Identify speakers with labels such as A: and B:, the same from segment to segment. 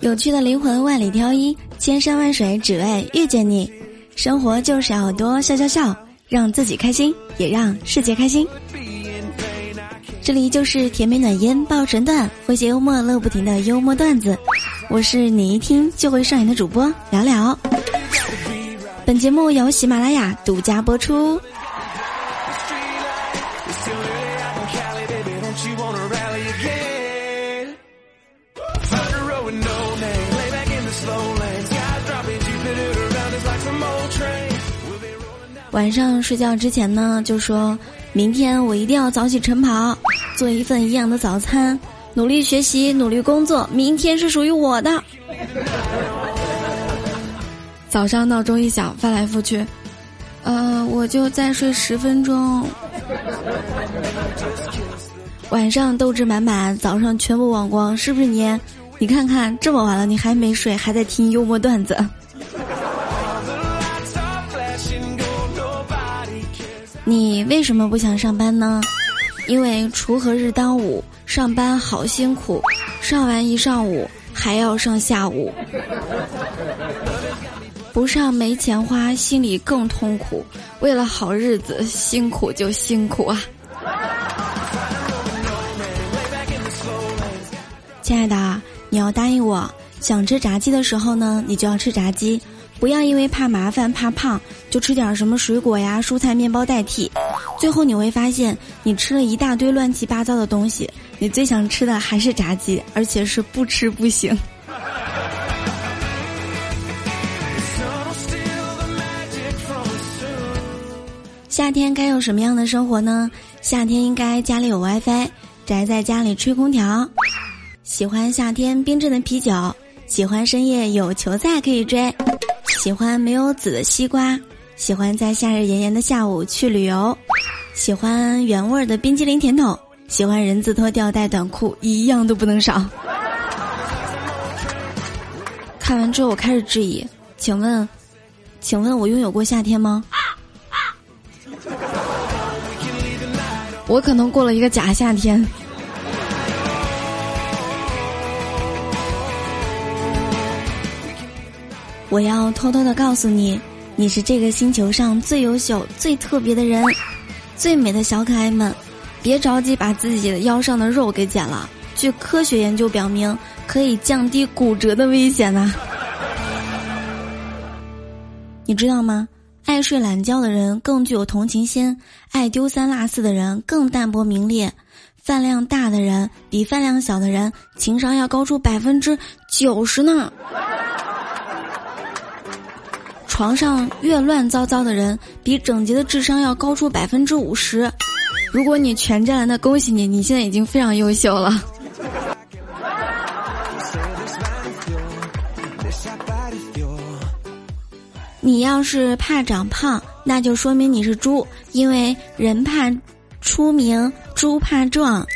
A: 有趣的灵魂万里挑一，千山万水只为遇见你。生活就是要多笑笑笑，让自己开心，也让世界开心。这里就是甜美暖烟爆神段，诙谐幽默乐不停的幽默段子。我是你一听就会上瘾的主播聊聊。本节目由喜马拉雅独家播出。晚上睡觉之前呢，就说明天我一定要早起晨跑，做一份营养的早餐，努力学习，努力工作，明天是属于我的。早上闹钟一响，翻来覆去，呃，我就再睡十分钟。晚上斗志满满，早上全部忘光，是不是你？你看看这么晚了，你还没睡，还在听幽默段子。你为什么不想上班呢？因为锄禾日当午，上班好辛苦，上完一上午还要上下午，不上没钱花，心里更痛苦。为了好日子，辛苦就辛苦啊！亲爱的，你要答应我，想吃炸鸡的时候呢，你就要吃炸鸡。不要因为怕麻烦、怕胖，就吃点什么水果呀、蔬菜、面包代替，最后你会发现，你吃了一大堆乱七八糟的东西，你最想吃的还是炸鸡，而且是不吃不行。夏天该有什么样的生活呢？夏天应该家里有 WiFi，宅在家里吹空调，喜欢夏天冰镇的啤酒，喜欢深夜有球赛可以追。喜欢没有籽的西瓜，喜欢在夏日炎炎的下午去旅游，喜欢原味的冰激凌甜筒，喜欢人字拖吊带短裤，一样都不能少。看完之后，我开始质疑，请问，请问我拥有过夏天吗？我可能过了一个假夏天。我要偷偷的告诉你，你是这个星球上最优秀、最特别的人，最美的小可爱们，别着急把自己的腰上的肉给减了。据科学研究表明，可以降低骨折的危险呐。你知道吗？爱睡懒觉的人更具有同情心，爱丢三落四的人更淡泊名利，饭量大的人比饭量小的人情商要高出百分之九十呢。床上越乱糟糟的人，比整洁的智商要高出百分之五十。如果你全占了，那恭喜你，你现在已经非常优秀了。你要是怕长胖，那就说明你是猪，因为人怕出名，猪怕壮。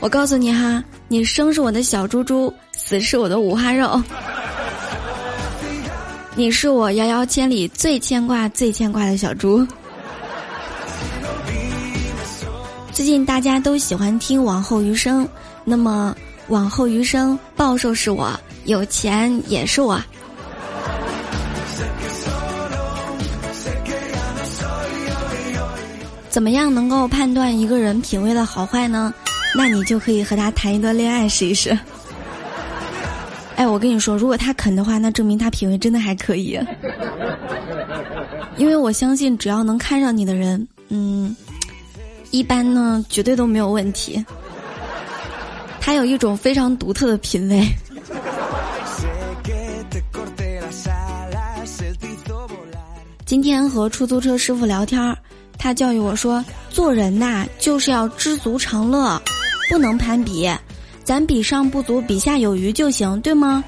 A: 我告诉你哈。你生是我的小猪猪，死是我的五花肉。你是我遥遥千里最牵挂、最牵挂的小猪。最近大家都喜欢听往后余生，那么往后余生，暴瘦是我，有钱也是我。怎么样能够判断一个人品味的好坏呢？那你就可以和他谈一段恋爱试一试。哎，我跟你说，如果他肯的话，那证明他品味真的还可以。因为我相信，只要能看上你的人，嗯，一般呢绝对都没有问题。他有一种非常独特的品味。今天和出租车师傅聊天，他教育我说，做人呐就是要知足常乐。不能攀比，咱比上不足，比下有余就行，对吗？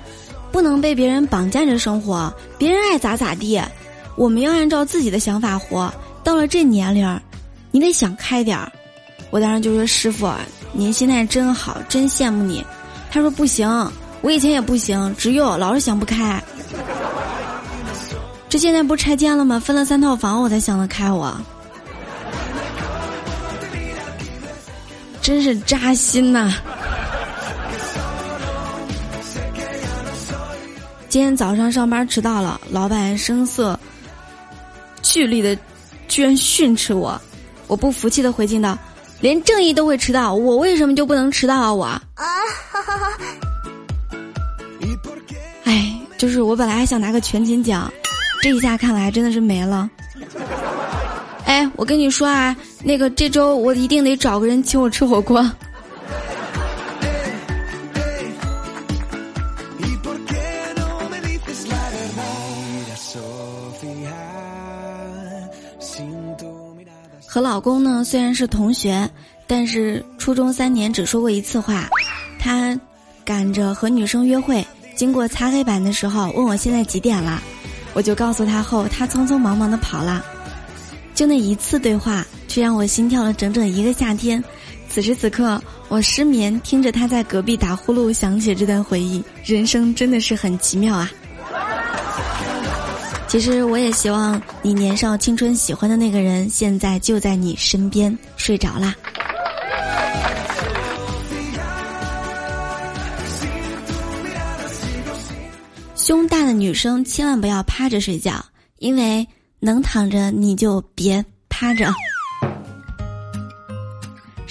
A: 不能被别人绑架着生活，别人爱咋咋地，我们要按照自己的想法活。到了这年龄，你得想开点儿。我当时就说：“师傅，您心态真好，真羡慕你。”他说：“不行，我以前也不行，只有老是想不开。这现在不拆迁了吗？分了三套房，我才想得开。我。真是扎心呐！今天早上上班迟到了，老板声色俱厉的，居然训斥我，我不服气的回敬道：“连正义都会迟到，我为什么就不能迟到啊？我啊！” 哎，就是我本来还想拿个全勤奖，这一下看来真的是没了。哎，我跟你说啊，那个这周我一定得找个人请我吃火锅。和老公呢虽然是同学，但是初中三年只说过一次话。他赶着和女生约会，经过擦黑板的时候问我现在几点了，我就告诉他后，他匆匆忙忙的跑了。就那一次对话，却让我心跳了整整一个夏天。此时此刻，我失眠，听着他在隔壁打呼噜，想起这段回忆。人生真的是很奇妙啊！其实我也希望你年少青春喜欢的那个人，现在就在你身边睡着啦。胸大的女生千万不要趴着睡觉，因为能躺着你就别趴着。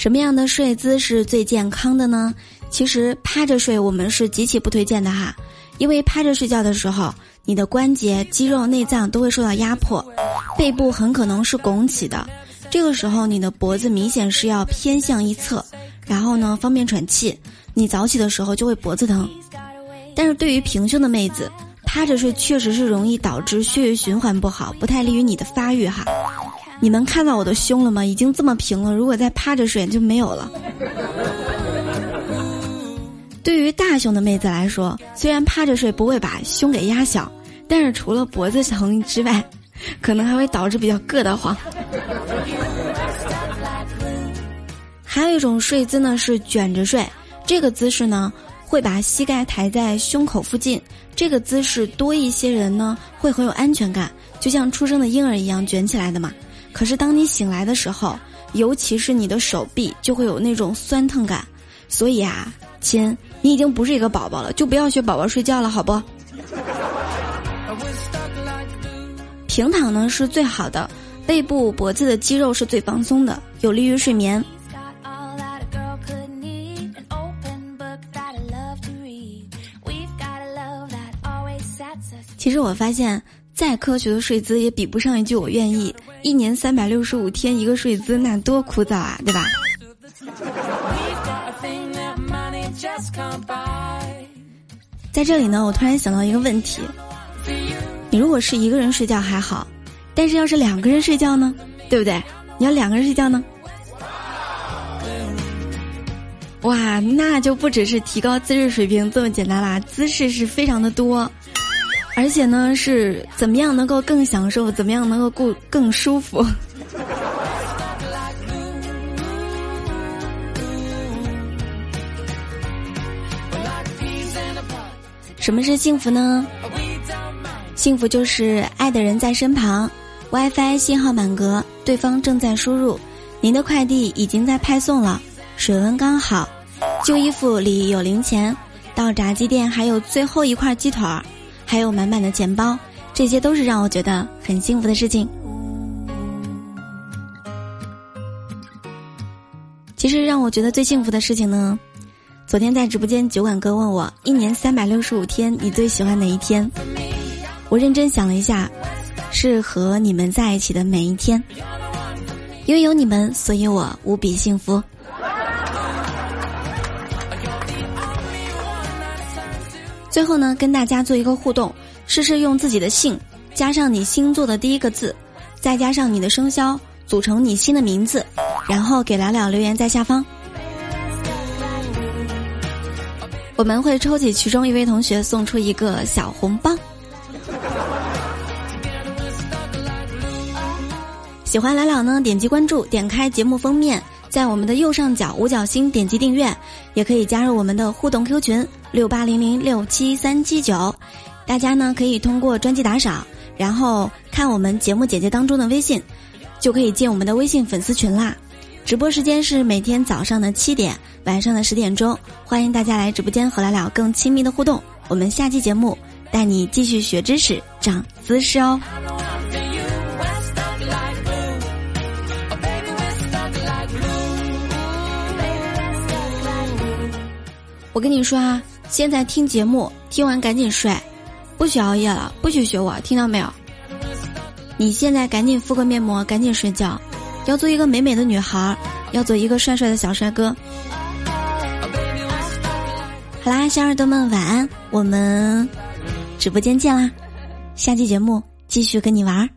A: 什么样的睡姿是最健康的呢？其实趴着睡我们是极其不推荐的哈，因为趴着睡觉的时候。你的关节、肌肉、内脏都会受到压迫，背部很可能是拱起的。这个时候，你的脖子明显是要偏向一侧，然后呢，方便喘气。你早起的时候就会脖子疼。但是对于平胸的妹子，趴着睡确实是容易导致血液循环不好，不太利于你的发育哈。你能看到我的胸了吗？已经这么平了，如果再趴着睡就没有了。对于大胸的妹子来说，虽然趴着睡不会把胸给压小。但是除了脖子疼之外，可能还会导致比较硌得慌。还有一种睡姿呢是卷着睡，这个姿势呢会把膝盖抬在胸口附近，这个姿势多一些人呢会很有安全感，就像出生的婴儿一样卷起来的嘛。可是当你醒来的时候，尤其是你的手臂就会有那种酸疼感，所以啊，亲，你已经不是一个宝宝了，就不要学宝宝睡觉了，好不？平躺呢是最好的，背部、脖子的肌肉是最放松的，有利于睡眠。其实我发现，再科学的睡姿也比不上一句“我愿意”。一年三百六十五天一个睡姿，那多枯燥啊，对吧？在这里呢，我突然想到一个问题。你如果是一个人睡觉还好，但是要是两个人睡觉呢，对不对？你要两个人睡觉呢，哇，那就不只是提高姿势水平这么简单啦，姿势是非常的多，而且呢是怎么样能够更享受，怎么样能够更更舒服。什么是幸福呢？幸福就是爱的人在身旁，WiFi 信号满格，对方正在输入，您的快递已经在派送了，水温刚好，旧衣服里有零钱，到炸鸡店还有最后一块鸡腿儿，还有满满的钱包，这些都是让我觉得很幸福的事情。其实让我觉得最幸福的事情呢，昨天在直播间酒馆哥问我，一年三百六十五天，你最喜欢哪一天？我认真想了一下，是和你们在一起的每一天，因为有你们，所以我无比幸福。最后呢，跟大家做一个互动，试试用自己的姓加上你星座的第一个字，再加上你的生肖，组成你新的名字，然后给聊聊留言在下方，我们会抽取其中一位同学送出一个小红包。喜欢来了呢，点击关注，点开节目封面，在我们的右上角五角星点击订阅，也可以加入我们的互动 Q 群六八零零六七三七九。大家呢可以通过专辑打赏，然后看我们节目简介当中的微信，就可以进我们的微信粉丝群啦。直播时间是每天早上的七点，晚上的十点钟，欢迎大家来直播间和聊聊更亲密的互动。我们下期节目带你继续学知识、长姿势哦。我跟你说啊，现在听节目，听完赶紧睡，不许熬夜了，不许学我，听到没有？你现在赶紧敷个面膜，赶紧睡觉，要做一个美美的女孩，要做一个帅帅的小帅哥。好啦，小耳朵们晚安，我们直播间见啦，下期节目继续跟你玩。